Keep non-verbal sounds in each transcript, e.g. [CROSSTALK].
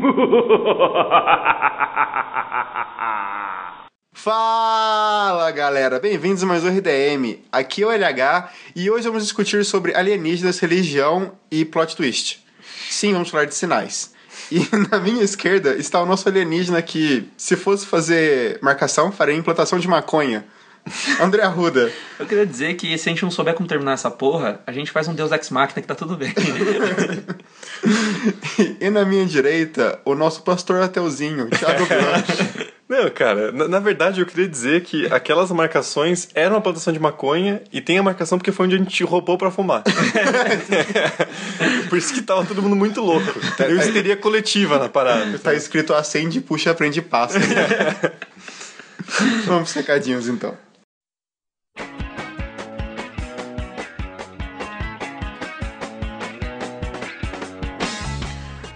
[LAUGHS] Fala galera, bem-vindos a mais um RDM. Aqui é o LH e hoje vamos discutir sobre alienígenas, religião e plot twist. Sim, vamos falar de sinais. E [LAUGHS] na minha esquerda está o nosso alienígena que, se fosse fazer marcação, faria implantação de maconha. [LAUGHS] André Arruda. Eu queria dizer que se a gente não souber como terminar essa porra, a gente faz um Deus Ex Machina que tá tudo bem. E na minha direita, o nosso pastor ateuzinho, Thiago Blanche. [LAUGHS] Não, cara, na, na, verdade eu queria dizer que aquelas marcações eram uma plantação de maconha e tem a marcação porque foi onde a gente roubou pra fumar. [LAUGHS] Por isso que tava todo mundo muito louco. Eu histeria coletiva na parada. Tá escrito acende, puxa, aprende passa. [LAUGHS] Vamos pros recadinhos então.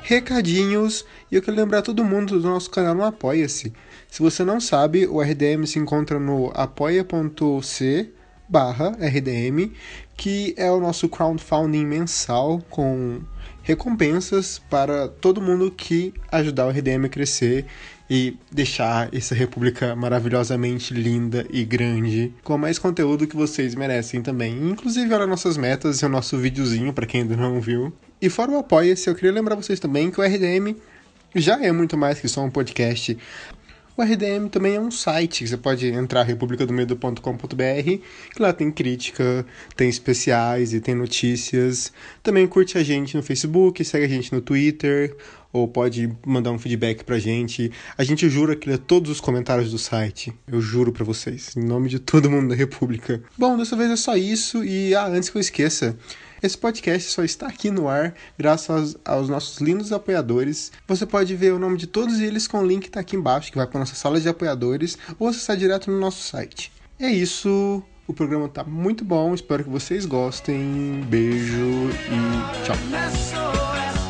Recadinhos, e eu quero lembrar todo mundo do nosso canal no Apoia-se. Se você não sabe, o RDM se encontra no apoia.c barra RDM, que é o nosso crowdfunding mensal com recompensas para todo mundo que ajudar o RDM a crescer e deixar essa república maravilhosamente linda e grande com mais conteúdo que vocês merecem também. Inclusive, olha nossas metas e o nosso videozinho para quem ainda não viu. E fora o Apoia-se, eu queria lembrar vocês também que o RDM já é muito mais que só um podcast. O RDM também é um site, você pode entrar republicadomedo.com.br, que lá tem crítica, tem especiais e tem notícias. Também curte a gente no Facebook, segue a gente no Twitter, ou pode mandar um feedback pra gente. A gente jura que lê todos os comentários do site. Eu juro pra vocês, em nome de todo mundo da República. Bom, dessa vez é só isso, e ah, antes que eu esqueça, esse podcast só está aqui no ar graças aos, aos, nossos lindos apoiadores. Você pode ver o nome de todos eles com o link que está aqui embaixo, que vai para nossa sala de apoiadores, ou acessar direto no nosso site. É isso. O programa está muito bom, espero que vocês gostem. Beijo e tchau.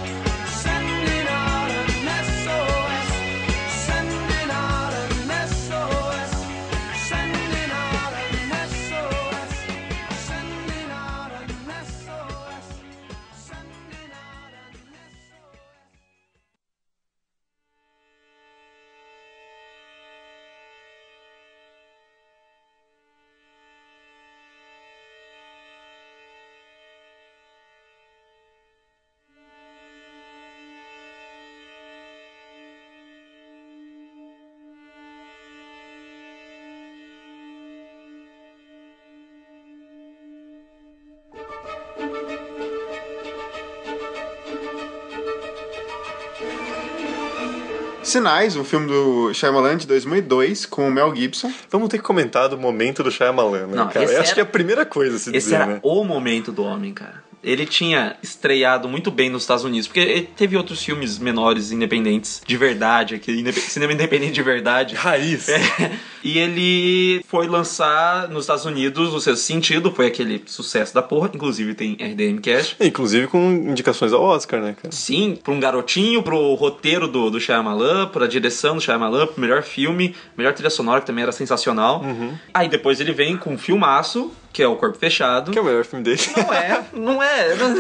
Sinais, um filme do Shyamalan de 2002 com o Mel Gibson. Vamos ter que comentar do momento do Shyamalan, né, Não, cara? Eu acho que é a primeira coisa a se esse dizer, era né? o momento do homem, cara ele tinha estreado muito bem nos Estados Unidos, porque ele teve outros filmes menores, independentes, de verdade, aqui, cinema independente de verdade. Raiz. É, e ele foi lançar nos Estados Unidos o seu sentido, foi aquele sucesso da porra, inclusive tem RDM Cash. Inclusive com indicações ao Oscar, né, cara? Sim, pra um garotinho, pro roteiro do, do Shyamalan, pra direção do Shyamalan, pro melhor filme, melhor trilha sonora, que também era sensacional. Uhum. Aí depois ele vem com um filmaço, que é o Corpo Fechado. Que é o melhor filme dele. Não é, não é. Não,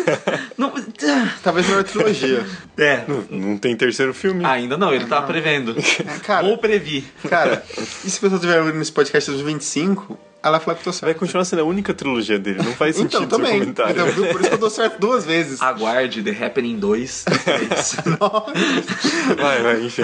não, [LAUGHS] Talvez melhor trilogia. É. Não, não, tem terceiro filme. Ainda não, ele tá prevendo. Cara, Ou previ. Cara, e se a pessoa estiver ouvindo nesse podcast dos 25, ela fala que tô certo. Vai continuar sendo a única trilogia dele, não faz então, sentido também. seu comentário. Então, por isso que eu dou certo duas vezes. Aguarde The Happening 2 [LAUGHS] vai, vai, enfim.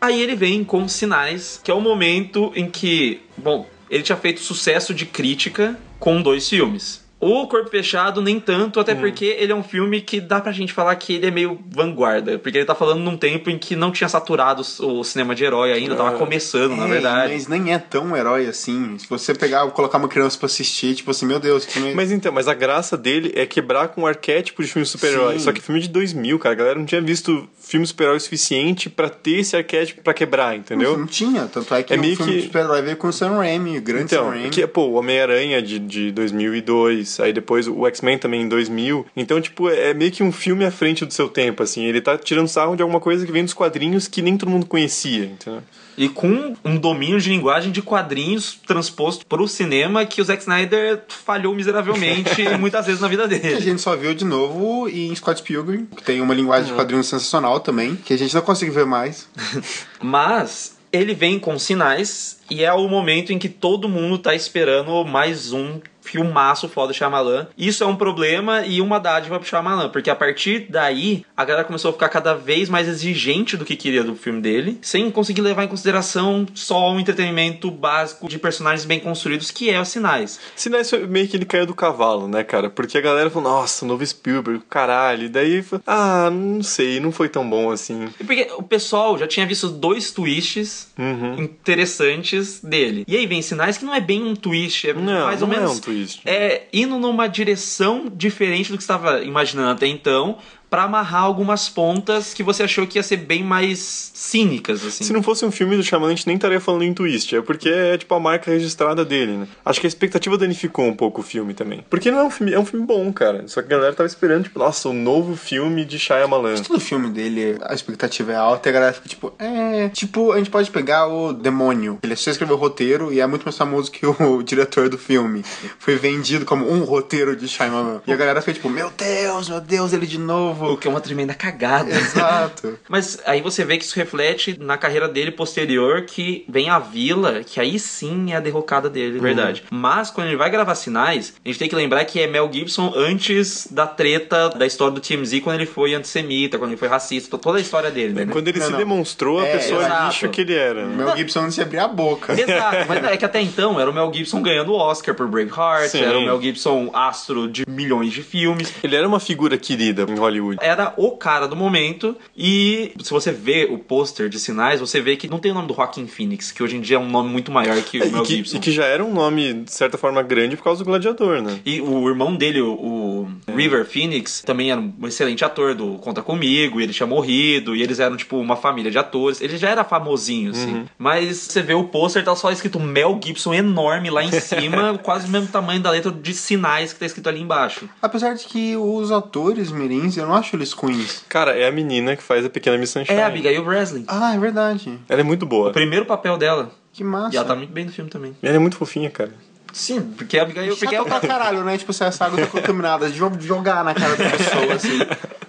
Aí ele vem com Sinais, que é o momento em que, bom, ele tinha feito sucesso de crítica com dois filmes. O Corpo Fechado, nem tanto, até hum. porque ele é um filme que dá pra gente falar que ele é meio vanguarda. Porque ele tá falando num tempo em que não tinha saturado o cinema de herói ainda, tava começando, é, na verdade. Mas nem é tão herói assim. Se você pegar colocar uma criança pra assistir, tipo assim, meu Deus, que filme... Mas então, mas a graça dele é quebrar com o arquétipo de filme super-herói. Só que filme de 2000, cara, a galera não tinha visto filme super-herói suficiente para ter esse arquétipo para quebrar, entendeu? Não, não, tinha, tanto é que é o filme que... de super-herói veio com o Sam Raimi, o grande então, Sam Raimi. Que, pô, o Homem-Aranha de, de 2002, 2, aí depois o X-Men também em 2000. Então, tipo, é meio que um filme à frente do seu tempo, assim. Ele tá tirando sarro de alguma coisa que vem dos quadrinhos que nem todo mundo conhecia, entendeu? E com um domínio de linguagem de quadrinhos transposto pro cinema que o Zack Snyder falhou miseravelmente [LAUGHS] muitas vezes na vida Que a dele. gente só viu de novo em Scott Pilgrim, que tem uma linguagem de quadrinhos sensacional também, que a gente não consegue ver mais. [LAUGHS] Mas ele vem com sinais e é o momento em que todo mundo tá esperando mais um filmaço foda do Shyamalan. Isso é um problema e uma dádiva pro Shyamalan, porque a partir daí a galera começou a ficar cada vez mais exigente do que queria do filme dele, sem conseguir levar em consideração só um entretenimento básico de personagens bem construídos, que é os sinais. Sinais foi meio que ele caiu do cavalo, né, cara? Porque a galera falou, nossa, novo Spielberg, caralho. E daí, ah, não sei, não foi tão bom assim. E Porque o pessoal já tinha visto dois twists Uhum. interessantes dele. E aí vem sinais que não é bem um twist, é Não, mais ou não é menos um twist. é indo numa direção diferente do que estava imaginando até então, pra amarrar algumas pontas que você achou que ia ser bem mais cínicas assim. Se não fosse um filme do Shyamalan, a gente nem estaria falando em twist. É porque é, tipo, a marca registrada dele, né? Acho que a expectativa danificou um pouco o filme também. Porque não é um filme... É um filme bom, cara. Só que a galera tava esperando, tipo, nossa, o novo filme de Shyamalan. Todo filme dele, a expectativa é alta e a galera fica tipo, é. Tipo, a gente pode pegar o Demônio. Ele só escreveu o roteiro e é muito mais famoso que o [LAUGHS] diretor do filme. Foi vendido como um roteiro de Shyamalan. E a galera fica tipo, meu Deus, meu Deus, ele de novo. O que é uma tremenda cagada. Exato. [LAUGHS] Mas aí você vê que isso reflete na carreira dele posterior, que vem a Vila, que aí sim é a derrocada dele, verdade. Mas quando ele vai gravar Sinais, a gente tem que lembrar que é Mel Gibson antes da treta da história do TMZ, quando ele foi antissemita, quando ele foi racista, toda a história dele, né? Quando ele Não, se não. demonstrou a É, pessoa exato. lixo que ele era. né? Mel Gibson não se abrir a boca. [LAUGHS] Exato, mas é que até então era o Mel Gibson ganhando o Oscar por Braveheart, Sim. era o Mel Gibson astro de milhões de filmes. Ele era uma figura querida em Hollywood. Era o cara do momento e se você vê o pôster de sinais, você vê que não tem o nome do Joaquin Phoenix, que hoje em dia é um nome muito maior que [LAUGHS] o E Mel que, Gibson. e que já era um nome, de certa forma, grande por causa do Gladiador, né? E o irmão dele, o, o River Phoenix, também era um excelente ator do Conta Comigo, e ele tinha morrido, e eles eram, tipo, uma família de atores. Ele já era famosinho, assim. Mas você vê o pôster, tá só escrito Mel Gibson enorme lá em [LAUGHS] cima, quase o mesmo tamanho da letra de sinais que tá escrito ali embaixo. Apesar de que os atores mirins, eu não acho eles ruins. Cara, é a menina que faz a pequena Miss Sunshine. É a Abigail Breslin. Ah, é verdade. Ela é muito boa. O primeiro papel dela. Que massa. E ela tá muito bem no filme também. Ela é muito fofinha, cara. Sim, porque a Abigail. Porque ela... pra caralho, né? Tipo, se essa água tá contaminada, de jogar na cara da pessoa, assim. [LAUGHS]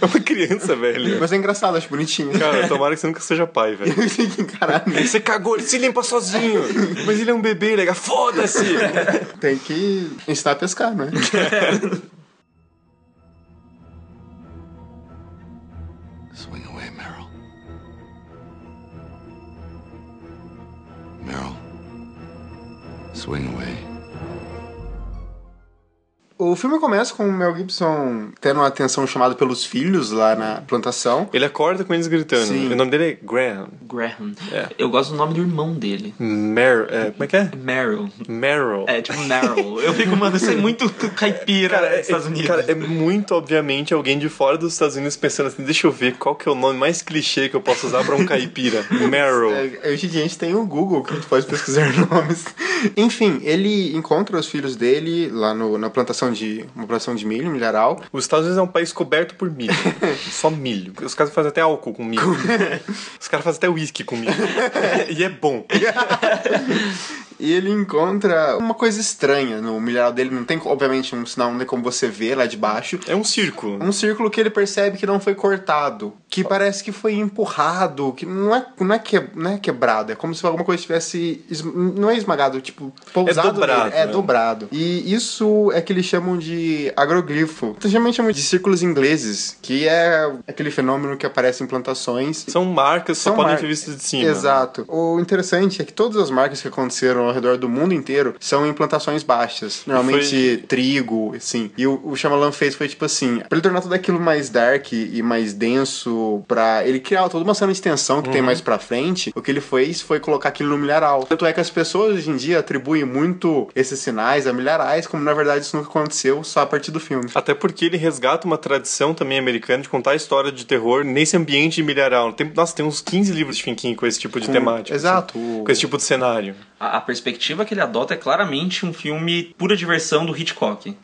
É uma criança, velho. Mas é engraçado, acho bonitinho. Cara, tomara que você nunca seja pai, velho. [LAUGHS] Eu tenho que encarar. Você cagou, ele se limpa sozinho. Mas ele é um bebê, legal. Foda-se! Tem que ensinar a pescar, né? [LAUGHS] Swing away. O filme começa com o Mel Gibson tendo uma atenção chamada pelos filhos lá na plantação. Ele acorda com eles gritando. Sim. O nome dele é Graham. Graham. É. Eu gosto do nome do irmão dele. Mer é, como é que é? Meryl. Meryl. É, tipo Meryl. Eu fico, mano, isso é muito caipira Cara, é, dos Estados Unidos. cara, é muito obviamente alguém de fora dos Estados Unidos pensando assim, deixa eu ver qual que é o nome mais clichê que eu posso usar pra um caipira. [LAUGHS] Meryl. É, hoje em dia a gente tem o Google que a gente pode pesquisar [LAUGHS] nomes. Enfim, ele encontra os filhos dele lá no- na plantação de. uma plantação de milho, milharal. Os Estados Unidos é um país coberto por milho. [LAUGHS] Só milho. Os caras fazem até álcool com milho. Os caras fazem até uísque com milho. [LAUGHS] e é bom. [LAUGHS] E ele encontra uma coisa estranha no milharal dele. Não tem, obviamente, um sinal, não tem como você ver lá de baixo. É um círculo. Um círculo que ele percebe que não foi cortado. Que parece que foi empurrado. Que não é, não é, que, não é quebrado. É como se alguma coisa tivesse. es- Não é esmagado, tipo, pousado. dobrado, nele. É né? dobrado. E isso é que eles chamam de agroglifo. Geralmente chamam de círculos ingleses. Que é aquele fenômeno que aparece em plantações. São marcas que só podem mar- ser vistas de cima. Exato. O interessante é que todas as marcas que aconteceram ao redor do mundo inteiro são em plantações baixas. Normalmente Foi- trigo, assim. E o, o Shyamalan fez foi tipo assim, pra ele tornar tudo aquilo mais dark e mais denso, pra ele criar toda uma cena de tensão que Uhum. tem mais pra frente, o que ele fez foi colocar aquilo no milharal. Tanto é que as pessoas hoje em dia atribuem muito esses sinais a milharais, como na verdade isso nunca aconteceu só a partir do filme. Até porque ele resgata uma tradição também americana de contar história de terror nesse ambiente de milharal. Tem, nossa, tem uns 15 livros de King com esse tipo de temática. exato. assim, com esse tipo de cenário. A, a perspectiva que ele adota é claramente um filme pura diversão do Hitchcock.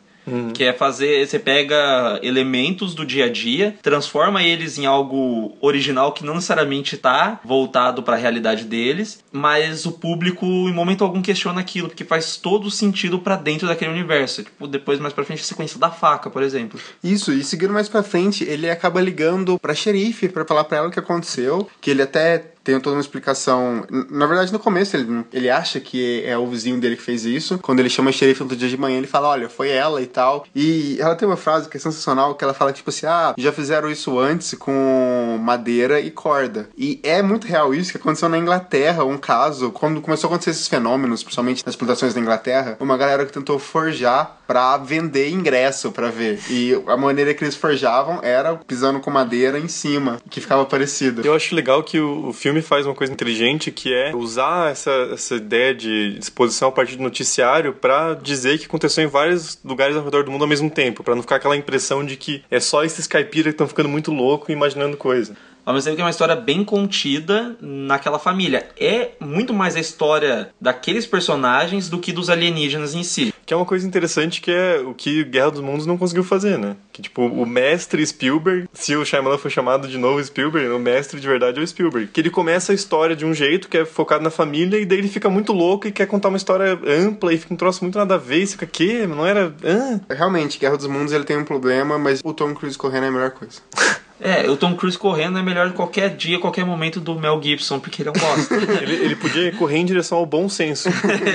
Que é fazer. Você pega elementos do dia a dia, transforma eles em algo original que não necessariamente tá voltado para a realidade deles, mas o público em momento algum questiona aquilo, porque faz todo sentido para dentro daquele universo. Tipo, depois mais pra frente a sequência da faca, por exemplo. Isso, e seguindo mais pra frente, ele acaba ligando pra xerife pra falar pra ela o que aconteceu, que ele até tem toda uma explicação. Na verdade, no começo, ele, ele acha que é o vizinho dele que fez isso. Quando ele chama a xerife outro dia de manhã, ele fala: Olha, foi ela e tal. E ela tem uma frase que é sensacional, que ela fala tipo assim: Ah, já fizeram isso antes com madeira e corda. E é muito real isso que aconteceu na Inglaterra, um caso, quando começou a acontecer esses fenômenos, principalmente nas plantações da Inglaterra, uma galera que tentou forjar pra vender ingresso pra ver. E a maneira que eles forjavam era pisando com madeira em cima, que ficava parecido. Eu acho legal que o, o filme faz uma coisa inteligente que é usar essa, essa ideia de exposição a partir do noticiário pra dizer que aconteceu em vários lugares ao redor do mundo ao mesmo tempo, pra não ficar aquela impressão de que é só esses caipiras que estão ficando muito louco e imaginando coisa. Ao mesmo tempo que é uma história bem contida naquela família. É muito mais a história daqueles personagens do que dos alienígenas em si. Que é uma coisa interessante que é o que Guerra dos Mundos não conseguiu fazer, né? Que tipo, o mestre Spielberg, se o Shyamalan foi chamado de novo Spielberg, o mestre de verdade é o Spielberg. Que ele começa a história de um jeito que é focado na família e daí ele fica muito louco e quer contar uma história ampla e fica um troço muito nada a ver e fica, quê? Não era... Hã? Realmente, Guerra dos Mundos ele tem um problema, mas o Tom Cruise correndo é a melhor coisa. [LAUGHS] É, o Tom Cruise correndo é melhor qualquer dia, qualquer momento do Mel Gibson, porque ele é um bosta. [LAUGHS] Ele, ele podia correr em direção ao bom senso,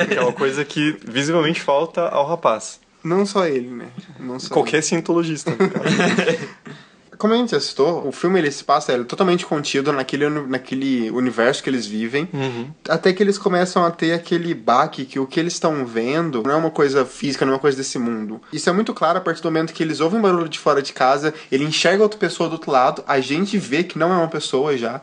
que é uma coisa que visivelmente falta ao rapaz. Não só ele, né? Não só Qualquer cientologista. [LAUGHS] Como a gente já citou, o filme ele se passa ele é totalmente contido naquele, naquele universo que eles vivem. Até que eles começam a ter aquele baque que o que eles estão vendo não é uma coisa física, não é uma coisa desse mundo. Isso é muito claro a partir do momento que eles ouvem barulho de fora de casa, ele enxerga outra pessoa do outro lado, a gente vê que não é uma pessoa já.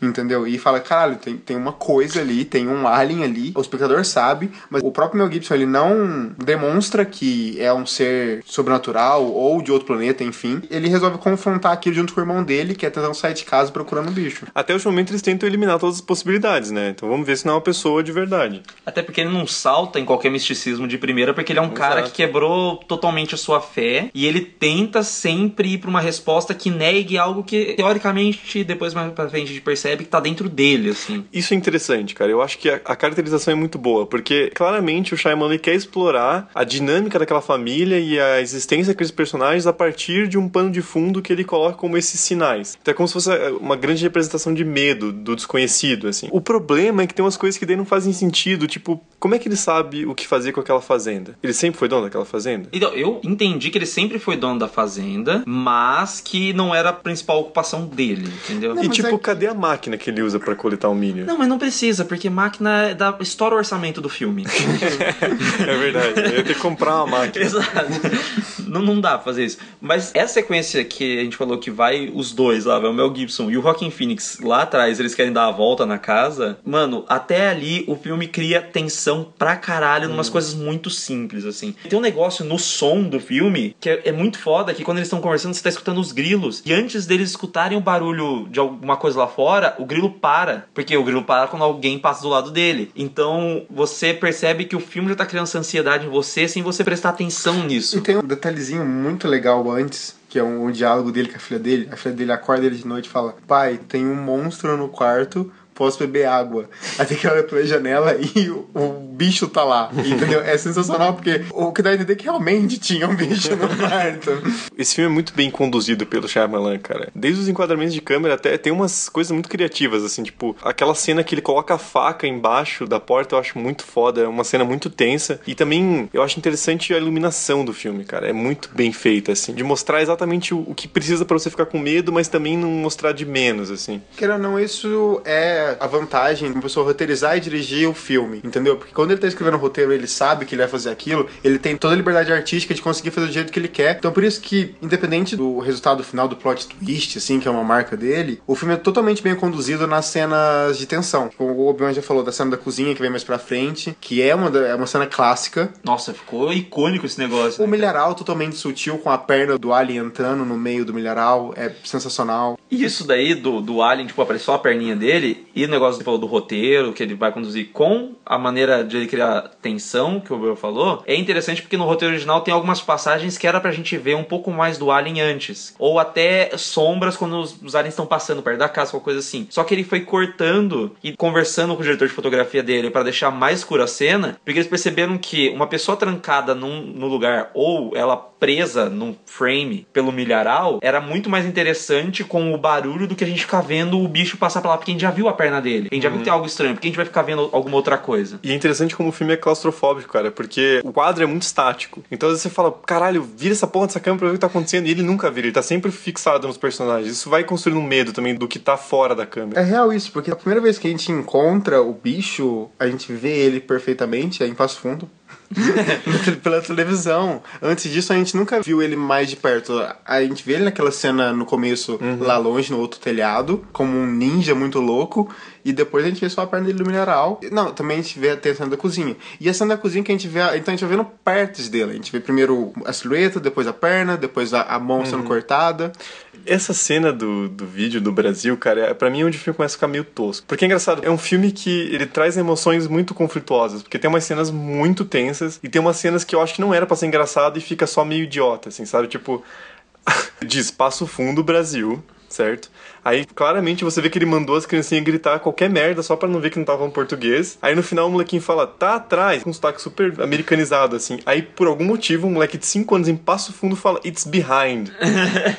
Entendeu? E fala, caralho, tem, tem uma coisa ali, tem um alien ali. O espectador sabe, mas o próprio Mel Gibson, ele não demonstra que é um ser sobrenatural ou de outro planeta, enfim. Ele resolve confrontar aquilo junto com o irmão dele, que é tentando sair de casa procurando o bicho. Até o último momento eles tentam eliminar todas as possibilidades, né? Então vamos ver se não é uma pessoa de verdade. Até porque ele não salta em qualquer misticismo de primeira, porque ele é um cara que quebrou totalmente a sua fé e ele tenta sempre ir pra uma resposta que negue algo que, teoricamente, depois mais pra frente a gente percebe que tá dentro dele, assim. Isso é interessante, cara. Eu acho que a, a caracterização é muito boa, porque claramente o Shyamalan quer explorar a dinâmica daquela família e a existência daqueles personagens a partir de um pano de fundo que ele coloca como esses sinais. Então é como se fosse eh, uma grande representação de medo, do desconhecido, assim. O problema é que tem umas coisas que daí não fazem sentido, tipo, como é que ele sabe o que fazer com aquela fazenda? Ele sempre foi dono daquela fazenda? Então, eu entendi que ele sempre foi dono da fazenda, mas que não era a principal ocupação dele, entendeu? Não, e tipo, é cadê a máquina que ele usa pra coletar o milho? Não, mas não precisa, porque máquina dá, estoura o orçamento do filme. [LAUGHS] É verdade, eu ia ter que comprar uma máquina. [LAUGHS] Exato. Não, não dá pra fazer isso. Mas essa sequência que a gente falou que vai os dois lá, vai o Mel Gibson e o Rockin' Phoenix lá atrás, eles querem dar a volta na casa. Mano, até ali o filme cria tensão pra caralho numas coisas muito simples, assim. Tem um negócio no som do filme que é, é muito foda, que quando eles estão conversando, você tá escutando os grilos. E antes deles escutarem o barulho de alguma coisa lá fora, o grilo para. Porque o grilo para quando alguém passa do lado dele. Então você percebe que o filme já tá criando essa ansiedade em você sem você prestar atenção E nisso. tem um detalhezinho muito legal antes, que é um, um diálogo dele com a filha dele. A filha dele acorda ele de noite e fala: Pai, tem um monstro no quarto, posso beber água. Até que ela olha pela janela e o, o bicho tá lá. Entendeu? É sensacional porque o que dá a entender é que realmente tinha um bicho no quarto. Esse filme é muito bem conduzido pelo Shyamalan, cara. Desde os enquadramentos de câmera até tem umas coisas muito criativas, assim, tipo, aquela cena que ele coloca a faca embaixo da porta, eu acho muito foda, é uma cena muito tensa. E também eu acho interessante a iluminação do filme, cara. É muito bem feita, assim, de mostrar exatamente o, o que precisa pra você ficar com medo, mas também não mostrar de menos, assim. Queira ou não, isso é a vantagem de uma pessoa roteirizar e dirigir o filme, entendeu? Porque quando ele tá escrevendo o roteiro, ele sabe que ele vai fazer aquilo, ele tem toda a liberdade artística de conseguir fazer do jeito que ele quer. Então por isso que, independente do resultado final do plot twist, assim, que é uma marca dele, o filme é totalmente bem conduzido nas cenas de tensão. Como o Obi-Wan já falou da cena da cozinha, que vem mais pra frente, que é uma, é uma cena clássica. Nossa, ficou icônico esse negócio. O né, milharal totalmente sutil, com a perna do alien entrando no meio do milharal, é sensacional. E isso daí do, do Alien, tipo, aparece só a perninha dele, e o negócio falou do roteiro, que ele vai conduzir com a maneira de ele criar tensão, que o Bel falou, é interessante porque no roteiro original tem algumas passagens que era pra gente ver um pouco mais do Alien antes. Ou até sombras quando os, os aliens estão passando perto da casa, alguma coisa assim. Só que ele foi cortando e conversando com o diretor de fotografia dele para deixar mais escura a cena, porque eles perceberam que uma pessoa trancada num, no lugar ou ela presa num frame pelo milharal era muito mais interessante com o barulho do que a gente ficar vendo o bicho passar pra lá, porque a gente já viu a perna dele. A gente já viu que tem algo estranho, porque a gente vai ficar vendo alguma outra coisa. E é interessante como o filme é claustrofóbico, cara, porque o quadro é muito estático. Então às vezes você fala, caralho, vira essa porra dessa câmera pra ver o que tá acontecendo. E ele nunca vira, ele tá sempre fixado nos personagens. Isso vai construindo um medo também do que tá fora da câmera. É real isso, porque a primeira vez que a gente encontra o bicho, a gente vê ele perfeitamente, é em Passo Fundo. [LAUGHS] pela televisão. Antes disso, a gente nunca viu ele mais de perto. A gente vê ele naquela cena no começo, lá longe, no outro telhado, como um ninja muito louco. E depois a gente vê só a perna dele no mineral. Não, também a gente vê tem a cena da cozinha. E a cena da cozinha que a gente vê, então a gente vai vendo partes dele. A gente vê primeiro a silhueta, depois a perna, depois a, a mão sendo cortada. Essa cena do, do vídeo do Brasil, cara, é, pra mim é onde o filme começa a ficar meio tosco. Porque é engraçado, é um filme que ele traz emoções muito conflituosas. Porque tem umas cenas muito tensas e tem umas cenas que eu acho que não era pra ser engraçado e fica só meio idiota, assim, sabe? Tipo, [LAUGHS] diz Passo Fundo Brasil, certo? Aí claramente você vê que ele mandou as criancinhas gritar qualquer merda só pra não ver que não tava em português. Aí no final o molequinho fala, tá atrás, com um sotaque super americanizado, assim. Aí por algum motivo um moleque de 5 anos em Passo Fundo fala, it's behind. [LAUGHS]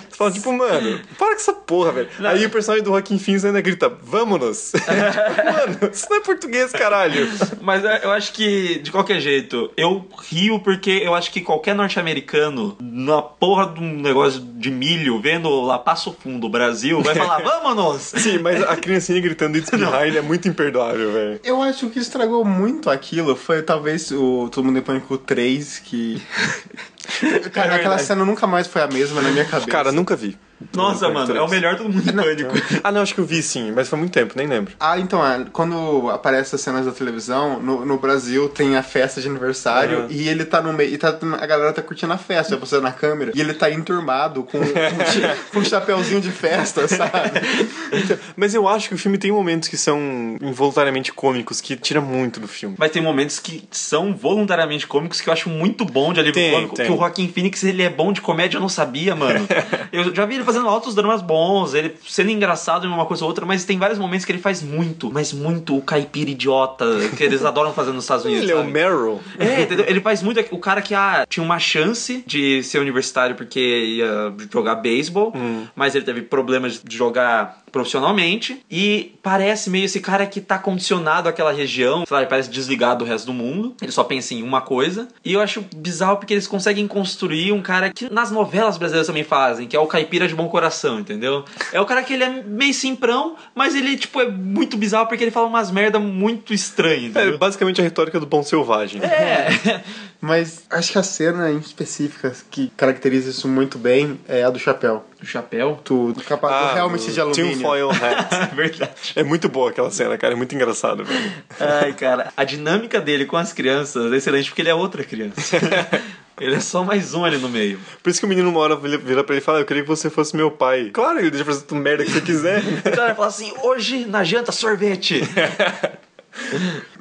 você fala, tipo, mano, para com essa porra, velho. Aí o personagem do Joaquim Fins ainda grita, vamos tipo, [LAUGHS] mano, isso não é português, caralho. Mas é, eu acho que, de qualquer jeito, eu rio porque eu acho que qualquer norte-americano, na porra de um negócio de milho, vendo lá Passo Fundo, Brasil, vai [LAUGHS] falar, vamos! Sim, mas a criancinha gritando [LAUGHS] it's behind é muito imperdoável, velho. Eu acho que o que estragou muito aquilo foi talvez o Todo Mundo em Pânico 3, que. [LAUGHS] Cara, aquela cena nunca mais foi a mesma na minha cabeça. Cara, nunca vi. Nossa, mano, é o melhor todo mundo em pânico. Ah, não, acho que eu vi sim, mas foi muito tempo, nem lembro. Ah, então, é, quando aparece as cenas da televisão, no, no Brasil tem a festa de aniversário Uhum. e ele tá no meio, e tá, a galera tá curtindo a festa, você na câmera, e ele tá enturmado com, com, um [LAUGHS] chapeuzinho de festa, sabe? Mas eu acho que o filme tem momentos que são involuntariamente cômicos, que tira muito do filme. Mas tem momentos que são voluntariamente cômicos que eu acho muito bom de alívio Tem, cômico. tem. Que o Joaquim Phoenix, ele é bom de comédia, eu não sabia, mano. [LAUGHS] eu já vi ele fazendo altos dramas bons, ele sendo engraçado em uma coisa ou outra, mas tem vários momentos que ele faz muito, mas muito o caipira idiota, que eles adoram fazer nos Estados [LAUGHS] Unidos. Ele é o sabe? Meryl. É, entendeu? Ele faz muito. O cara que ah, tinha uma chance de ser universitário porque ia jogar beisebol, mas ele teve problemas de jogar profissionalmente. E parece meio esse cara que tá condicionado àquela região, sei lá, ele parece desligado do resto do mundo. Ele só pensa em uma coisa. E eu acho bizarro porque eles conseguem construir um cara que nas novelas brasileiras também fazem, que é o caipira de bom coração, entendeu? É o cara que ele é meio simprão, mas ele, tipo, é muito bizarro porque ele fala umas merda muito estranhas, É basicamente a retórica do bom selvagem. É. [LAUGHS] Mas acho que a cena em específica que caracteriza isso muito bem é a do chapéu. O chapéu? Do, do, capa, do helmet de alumínio. Tinfoil hat. [LAUGHS] Verdade. É muito boa aquela cena, cara. É muito engraçado, velho. Ai, cara, a dinâmica dele com as crianças é excelente porque ele é outra criança. [LAUGHS] ele é só mais um ali no meio. Por isso que o menino uma hora vira vira pra ele e fala: Eu queria que você fosse meu pai. Claro, ele deixa fazer tudo merda que você quiser. [LAUGHS] O cara fala assim: hoje na janta, sorvete.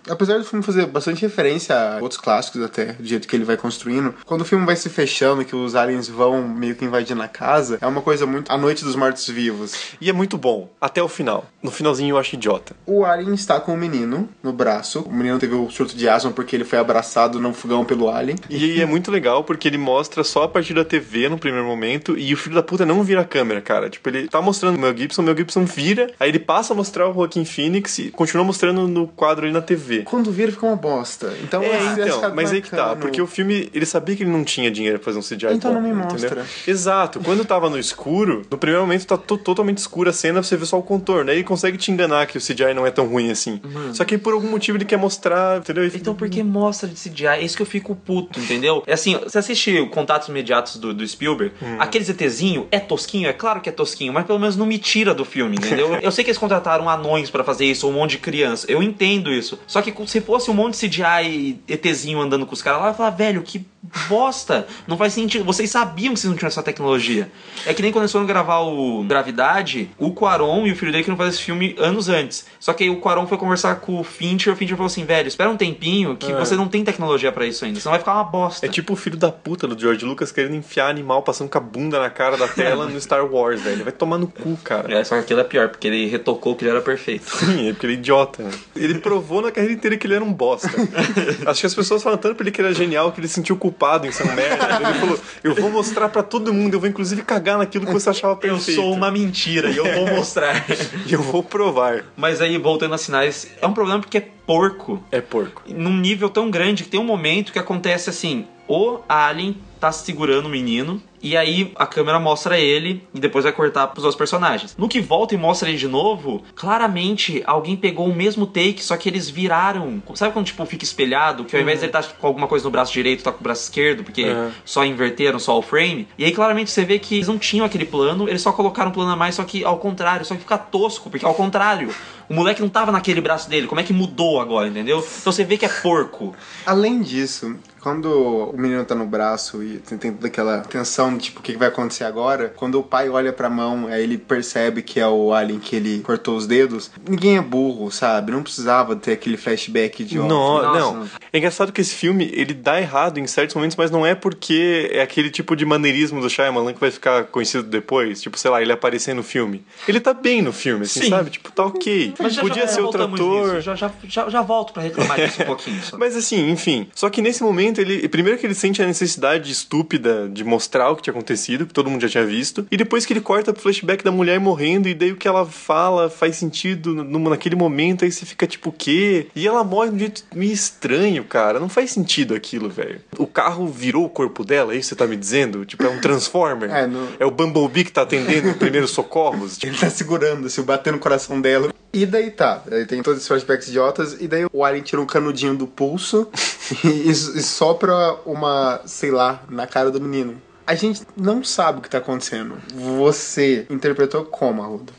Apesar do filme fazer bastante referência a outros clássicos até, do jeito que ele vai construindo, quando o filme vai se fechando, que os aliens vão meio que invadindo a casa, é uma coisa muito a noite dos mortos-vivos. e é muito bom, até o final. No finalzinho eu acho idiota. O alien está com o menino no braço. O menino teve o surto de asma porque ele foi abraçado no fogão pelo alien. E é muito legal porque ele mostra só a partir da TV no primeiro momento e o filho da puta não vira a câmera, cara. Tipo, ele tá mostrando o Mel Gibson, o Mel Gibson vira, aí ele passa a mostrar o Joaquim Phoenix e continua mostrando no quadro ali na TV. Quando vira, fica uma bosta. Então, É, esse então, mas aí que tá, porque o filme, ele sabia que ele não tinha dinheiro pra fazer um CGI Então bom, não me entendeu? mostra. Exato, quando tava no escuro, no primeiro momento tá to- totalmente escura a cena, você vê só o contorno, aí ele consegue te enganar que o CGI não é tão ruim assim. Só que por algum motivo ele quer mostrar, entendeu? E- Então por que mostra de CGI? É isso que eu fico puto, entendeu? É assim, você assiste o Contatos Imediatos do, do Spielberg, aquele ZTzinho é tosquinho, é claro que é tosquinho, mas pelo menos não me tira do filme, entendeu? [LAUGHS] eu sei que eles contrataram anões pra fazer isso, ou um monte de criança, eu entendo isso. Só que que se fosse um monte de CGI ETzinho andando com os caras lá, eu falar, velho, que bosta. Não faz sentido. Vocês sabiam que vocês não tinham essa tecnologia. É que nem quando eles foram gravar o Gravidade, o Quaron e o filho dele que não fazer esse filme anos antes. Só que aí o Quaron foi conversar com o Fincher, o Fincher falou assim, velho, espera um tempinho que você não tem tecnologia pra isso ainda, senão vai ficar uma bosta. É tipo o filho da puta do George Lucas querendo enfiar animal passando com a bunda na cara da [LAUGHS] tela no Star Wars, velho. Vai tomar no cu, cara. É, só que aquilo é pior, porque ele retocou que ele era perfeito. Sim, é porque ele é idiota. né? Ele provou na carreira inteira que ele era um bosta. [LAUGHS] Acho que as pessoas falam tanto pra ele que ele era genial que ele se sentiu culpado em ser um merda. Ele falou: Eu vou mostrar pra todo mundo, eu vou inclusive cagar naquilo que você achava Eu perfeito. sou uma mentira e eu vou mostrar. [LAUGHS] E eu vou provar. Mas aí, voltando a sinais, é um problema porque é porco. É porco. Num nível tão grande que tem um momento que acontece assim: o Alien tá segurando o menino. E aí a câmera mostra ele e depois vai cortar pros outros personagens. No que volta e mostra ele de novo, claramente alguém pegou o mesmo take, só que eles viraram. Sabe quando tipo fica espelhado? Que ao invés de ele estar com alguma coisa no braço direito, tá com o braço esquerdo, porque Uhum. só inverteram só o frame. E aí claramente você vê que eles não tinham aquele plano, eles só colocaram um plano a mais, só que ao contrário, só que fica tosco, porque ao contrário. O moleque não tava naquele braço dele, como é que mudou agora, entendeu? Então você vê que é porco. Além disso, quando o menino tá no braço e tem, tem toda aquela tensão tipo, o que que vai acontecer agora, quando o pai olha pra mão, aí ele percebe que é o alien que ele cortou os dedos, ninguém é burro, sabe? Não precisava ter aquele flashback de Não, Nossa. não. É engraçado que esse filme, ele dá errado em certos momentos, mas não é porque é aquele tipo de maneirismo do Shyamalan que vai ficar conhecido depois. Tipo, sei lá, ele aparecer no filme. Ele tá bem no filme, assim, Sim. sabe? Tipo, tá ok. Podia ser outro voltamos ator. nisso. Já, já, já, já volto pra reclamar disso um pouquinho. Só. [LAUGHS] Mas assim, enfim. Só que nesse momento, ele. Primeiro que ele sente a necessidade estúpida de mostrar o que tinha acontecido, que todo mundo já tinha visto. E depois que ele corta pro flashback da mulher morrendo, e daí o que ela fala faz sentido no, naquele momento, aí você fica tipo, o quê? E ela morre de um jeito meio estranho, cara. Não faz sentido aquilo, velho. O carro virou o corpo dela, é isso que você tá me dizendo? Tipo, é um Transformer? É, no- é o Bumblebee que tá atendendo os primeiros socorros? Tipo, [LAUGHS] Ele tá segurando, assim, batendo no coração dela. E daí tá, aí tem todos esses flashbacks idiotas, e daí o Alien tira um canudinho do pulso [LAUGHS] e, e sopra uma, sei lá, na cara do menino. A gente não sabe o que tá acontecendo. Você interpretou como, Arruda?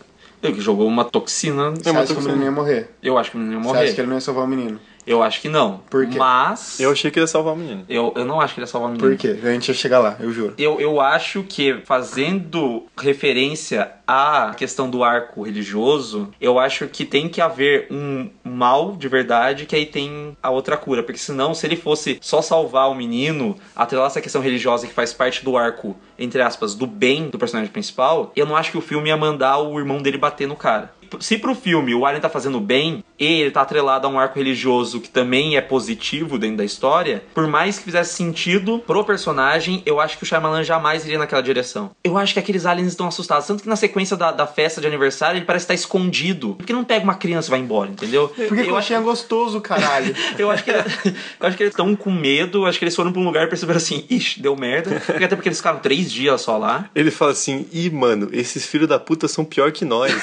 Ele que jogou uma toxina. Você uma acha que o menino ia morrer? Eu acho que o menino ia Você acha morrer. que ele não ia salvar o menino? Eu acho que não. Por quê? Mas. eu achei que ele ia salvar o menino. Eu, eu não acho que ele ia salvar o menino. Por quê? A gente ia chegar lá, eu juro. Eu, eu acho que fazendo referência à questão do arco religioso, eu acho que tem que haver um mal de verdade que aí tem a outra cura. Porque senão, se ele fosse só salvar o menino, atrelar essa questão religiosa que faz parte do arco, entre aspas, do bem do personagem principal, eu não acho que o filme ia mandar o irmão dele bater no cara. Se pro filme o Alien tá fazendo bem e ele tá atrelado a um arco religioso que também é positivo dentro da história, por mais que fizesse sentido pro personagem, eu acho que o Shyamalan jamais iria naquela direção. Eu acho que aqueles aliens estão assustados, tanto que na sequência da, da festa de aniversário ele parece estar escondido. Porque não pega uma criança e vai embora, entendeu? Porque eu acho é gostoso, caralho. [LAUGHS] eu acho que ele- eu acho que eles estão com medo, acho que eles foram pra um lugar e perceberam assim, ixi, deu merda. Porque até porque eles ficaram três dias só lá. Ele fala assim: ih, mano, esses filhos da puta são pior que nós.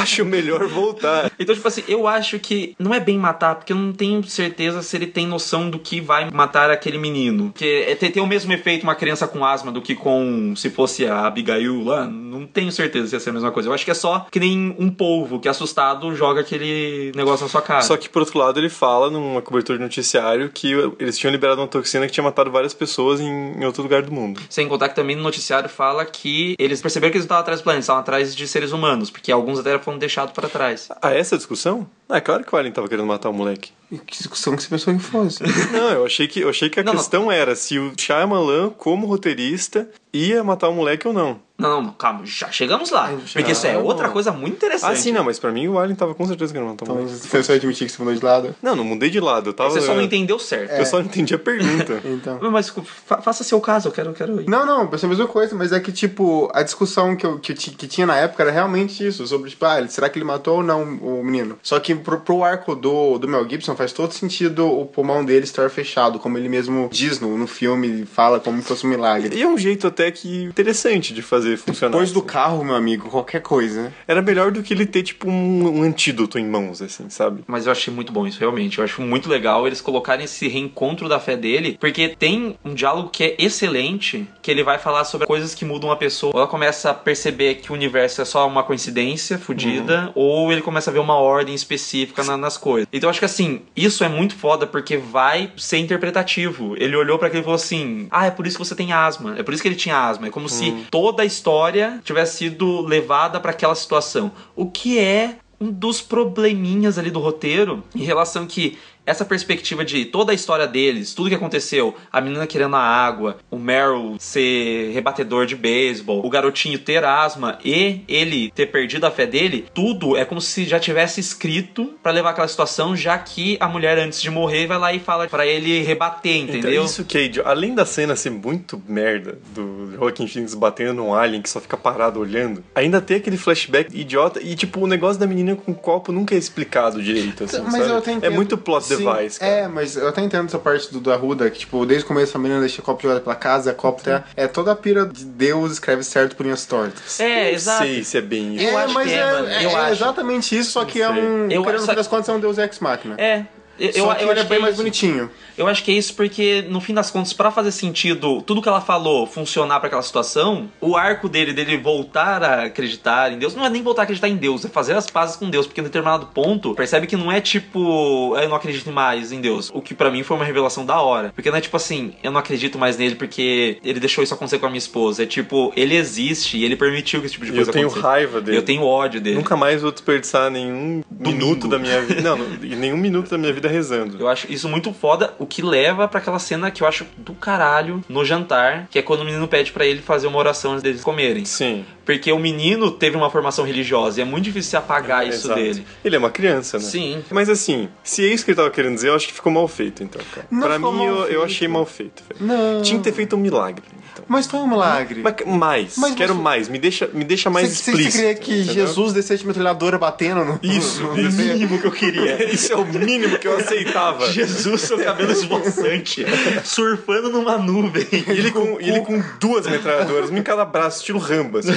Acho [LAUGHS] melhor voltar. Então, tipo assim, eu acho que não é bem matar, porque eu não tenho certeza se ele tem noção do que vai matar aquele menino. Porque é ter, ter o mesmo efeito uma criança com asma do que com se fosse a Abigail lá, não tenho certeza se ia ser a mesma coisa. Eu acho que é só que nem um polvo que assustado joga aquele negócio na sua cara. Só que, por outro lado, ele fala numa cobertura de noticiário que eles tinham liberado uma toxina que tinha matado várias pessoas em, em outro lugar do mundo. Sem contar que também no noticiário fala que eles perceberam que eles não estavam atrás do planeta, estavam atrás de seres humanos, porque alguns até foram deixados para trás. Ah, essa discussão? Ah, é claro que o Alien tava querendo matar o moleque. que discussão que você pensou que fosse? Não, eu achei que, eu achei que a Não, não. questão era se o Shyamalan, como roteirista, ia matar o moleque ou não. Não, não, calma, já chegamos lá. já- Porque isso é Ah, outra não. coisa muito interessante. Ah, sim, não, mas pra mim o Alien tava com certeza querendo matar o Então, moleque. você só admitir que você mudou de lado? Não, não mudei de lado, tava... Você só não entendeu certo. Eu só não entendi a pergunta. [LAUGHS] Então. Mas fa- faça seu caso, eu quero, eu quero ir. Não, não, pensei a mesma coisa, mas é que, tipo, a discussão que, eu, que, eu que tinha na época era realmente isso, sobre, tipo, ah, será que ele matou ou não o menino? Só que pro, pro arco do, do Mel Gibson faz todo sentido o pulmão dele estar fechado, como ele mesmo diz no, no filme, ele fala como se fosse um milagre. E é um jeito até que interessante de fazer funcionar. Depois do assim. carro, meu amigo, qualquer coisa. Era melhor do que ele ter, tipo, um, um antídoto em mãos, assim, sabe? Mas eu achei muito bom isso, realmente. Eu acho muito legal eles colocarem esse reencontro da fé dele, porque tem um diálogo que é excelente, que ele vai falar sobre coisas que mudam a pessoa. Ou ela começa a perceber que o universo é só uma coincidência fodida, ou ele começa a ver uma ordem específica na- nas coisas. Então eu acho que assim, isso é muito foda porque vai ser interpretativo. Ele olhou pra aquilo e falou assim: Ah, é por isso que você tem asma. É por isso que ele tinha asma. É como se toda a história tivesse sido levada pra aquela situação. O que é um dos probleminhas ali do roteiro em relação que essa perspectiva de toda a história deles, tudo que aconteceu, a menina querendo a água, o Meryl ser rebatedor de beisebol, o garotinho ter asma e ele ter perdido a fé dele, tudo é como se já tivesse escrito pra levar aquela situação, já que a mulher antes de morrer vai lá e fala pra ele rebater, entendeu? Então, isso que é idiota. Além da cena ser muito merda do Joaquin Phoenix batendo num alien que só fica parado olhando, ainda tem aquele flashback idiota e, tipo, o negócio da menina com o copo nunca é explicado direito, assim, Mas sabe? eu até É entendo. muito plot device, cara. É, mas eu até entendo essa parte do, do Arruda, que, tipo, desde o começo a menina deixa o copo jogado pela casa, copo até. É toda a pira de Deus escreve certo por linhas tortas. É, Não exato. sei se é bem isso. Eu é, acho mas que é, é, mano. é- Eu é acho. exatamente isso, só que é um. Eu querendo, fim das contas, é um Deus Ex Machina. É. Eu, só eu, que eu ele é bem que mais isso. bonitinho. Eu acho que é isso porque, no fim das contas, pra fazer sentido tudo que ela falou funcionar pra aquela situação, o arco dele, dele voltar a acreditar em Deus, não é nem voltar a acreditar em Deus, é fazer as pazes com Deus, porque em determinado ponto percebe que não é tipo, eu não acredito mais em Deus. O que pra mim foi uma revelação da hora. Porque não é tipo assim, eu não acredito mais nele porque ele deixou isso acontecer com a minha esposa. É tipo, ele existe e ele permitiu que esse tipo de coisa eu tenho acontecesse. raiva dele. Eu tenho ódio dele. Nunca mais vou desperdiçar nenhum minuto da minha vida. Não, [LAUGHS] não, nenhum minuto da minha vida rezando. Eu acho isso muito foda, o que leva pra aquela cena que eu acho do caralho no jantar, que é quando o menino pede pra ele fazer uma oração antes deles comerem. Sim. Porque o menino teve uma formação religiosa e é muito difícil se apagar isso exato. dele. Ele é uma criança, né? Sim. Mas assim, se é isso que ele tava querendo dizer, eu acho que ficou mal feito, então, cara. Não pra mim, eu, eu achei mal feito, velho. Não. Tinha que ter feito um milagre, então. Mas foi um milagre. Mas mais, Mas quero você- mais, me deixa, me deixa mais você, você explícito. queria que entendeu? Jesus descesse de metralhadora batendo no. Isso, no, no isso. bebê? que eu queria. [LAUGHS] Isso é o mínimo que eu aceitava. [LAUGHS] Jesus, seu cabelo esvoaçante, surfando numa nuvem. E ele com, e ele com duas metralhadoras, uma em cada braço, estilo Rambo, assim.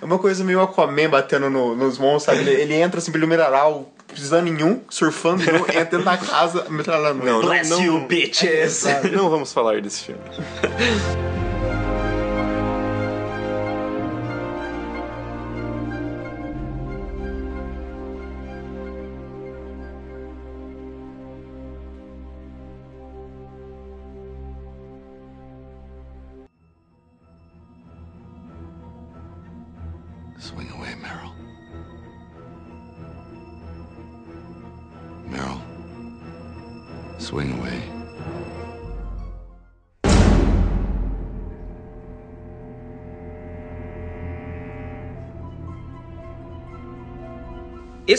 É [LAUGHS] uma coisa meio Aquaman batendo no- nos monstros, sabe? Ele, ele entra assim pelo mineral, precisando em um, surfando em um, entra dentro da casa, metralhando. Não, não, Bless não, you, bitches. não vamos falar desse filme.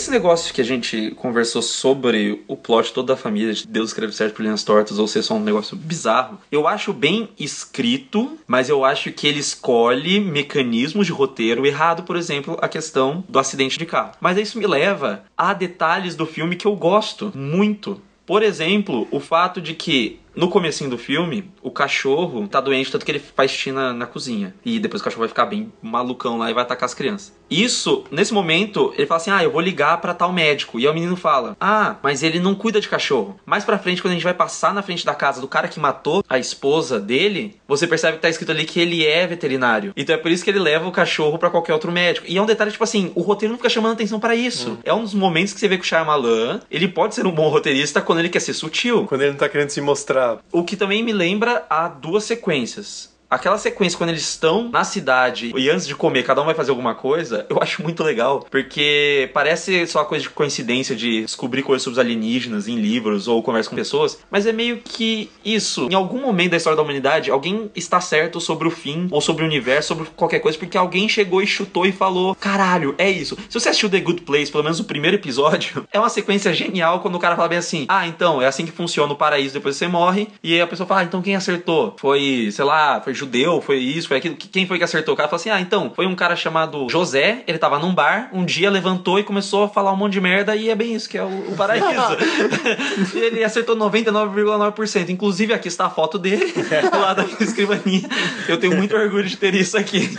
Esse negócio que a gente conversou sobre o plot toda a família, de Deus escreve certo por linhas tortas, ou ser só um negócio bizarro, eu acho bem escrito, mas eu acho que ele escolhe mecanismos de roteiro errado, por exemplo, a questão do acidente de carro. Mas isso me leva a detalhes do filme que eu gosto muito. Por exemplo, o fato de que no comecinho do filme, o cachorro tá doente, tanto que ele faz xixi na, na cozinha. E depois o cachorro vai ficar bem malucão lá e vai atacar as crianças. Isso, nesse momento, ele fala assim: Ah, eu vou ligar pra tal médico. E aí o menino fala: Ah, mas ele não cuida de cachorro. Mais pra frente, quando a gente vai passar na frente da casa do cara que matou a esposa dele, você percebe que tá escrito ali que ele é veterinário. Então é por isso que ele leva o cachorro pra qualquer outro médico. E é um detalhe, tipo assim, o roteiro não fica chamando atenção pra isso. É um dos momentos que você vê que o Shyamalan, ele pode ser um bom roteirista quando ele quer ser sutil. Quando ele não tá querendo se mostrar. O que também me lembra a duas sequências. Aquela sequência quando eles estão na cidade e antes de comer, cada um vai fazer alguma coisa, eu acho muito legal. Porque parece só coisa de coincidência de descobrir coisas sobre os alienígenas em livros ou conversa com pessoas, mas é meio que isso. Em algum momento da história da humanidade, alguém está certo sobre o fim ou sobre o universo, sobre qualquer coisa, porque alguém chegou e chutou e falou: caralho, é isso. Se você assistiu The Good Place, pelo menos o primeiro episódio, [LAUGHS] é uma sequência genial quando o cara fala bem assim: ah, então, é assim que funciona o paraíso depois você morre. E a pessoa fala: ah, então quem acertou? Foi, sei lá, foi judeu, foi isso, foi aquilo. Quem foi que acertou? O cara falou assim: ah, então, foi um cara chamado José, ele tava num bar, um dia levantou e começou a falar um monte de merda e é bem isso que é o, o paraíso. [LAUGHS] e ele acertou 99,9%. Inclusive, aqui está a foto dele, [LAUGHS] do lado da minha escrivaninha. Eu tenho muito orgulho de ter isso aqui.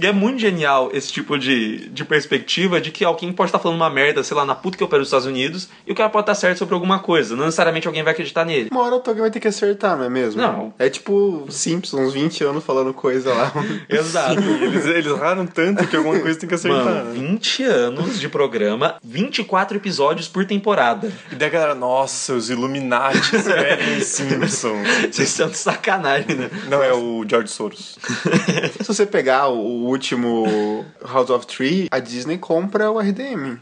E é muito genial esse tipo de, de perspectiva de que alguém pode estar falando uma merda, sei lá, na puta que eu pego dos Estados Unidos, e o cara pode estar certo sobre alguma coisa. Não necessariamente alguém vai acreditar nele. Uma hora alguém vai ter que acertar, não é mesmo? Não. É tipo Simpsons, 20 anos falando coisa lá. [LAUGHS] Exato. Eles, eles erraram tanto que alguma coisa tem que acertar. Mano, né? 20 anos de programa, 24 episódios por temporada. E daí a galera, nossa, os Illuminati [LAUGHS] querem Simpsons. Vocês estão de sacanagem, né? Não, é o George Soros. [LAUGHS] Se você pegar o o último House of Tree, a Disney compra o RDM.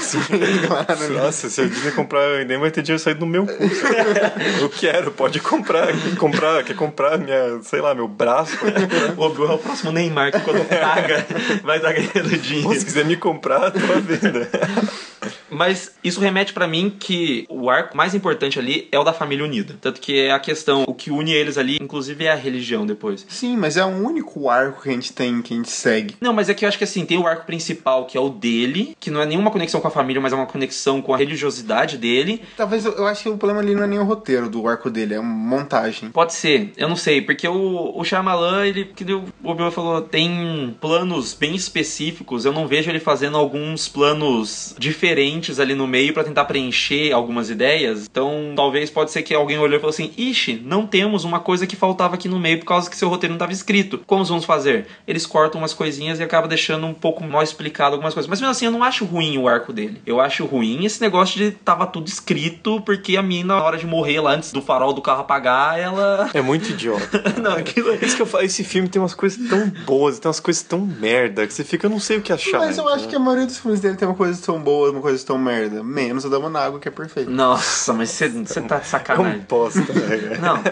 Sim, claro. Nossa, se a Disney comprar, nem vai ter dinheiro sair do meu cu. cara. Eu quero, pode comprar. Quer comprar, quer comprar minha, sei lá, meu braço. [LAUGHS] O Obi é o próximo Neymar, que quando caga, [LAUGHS] vai estar ganhando dinheiro. Se quiser me comprar, tô à venda. [LAUGHS] Mas isso remete pra mim que o arco mais importante ali é o da família unida. Tanto que é a questão, o que une eles ali, inclusive é a religião depois. Sim, mas é o único arco que a gente tem, que a gente segue. Não, mas é que eu acho que assim, tem o arco principal, que é o dele, que não é nenhuma conexão com a família, mas é uma conexão com a religiosidade dele. Talvez eu, eu acho que o problema ali não é nem o roteiro do arco dele, é uma montagem. Pode ser, eu não sei, porque o, o Shyamalan, ele, que deu- o Obi falou, tem planos bem específicos, eu não vejo ele fazendo alguns planos diferentes ali no meio pra tentar preencher algumas ideias, então talvez pode ser que alguém olhou e falou assim, ixi, não temos uma coisa que faltava aqui no meio por causa que seu roteiro não estava escrito, como vamos fazer? Eles cortam umas coisinhas e acaba deixando um pouco mal explicado algumas coisas, mas mesmo assim eu não acho ruim o arco dele, eu acho ruim esse negócio de tava tudo escrito porque a mina, na hora de morrer lá antes do farol do carro apagar, ela... [LAUGHS] É muito idiota. [LAUGHS] Não, aquilo é Isso que eu falo, esse filme tem umas coisas tão boas, tem umas coisas tão merda, que você fica, eu não sei o que achar. Mas eu acho que a maioria dos filmes dele tem uma coisa tão boa, uma coisa tão merda. Menos a Dama na Água, que é perfeito. Nossa, mas você você tá de é um sacanagem. bosta, né? Não, não,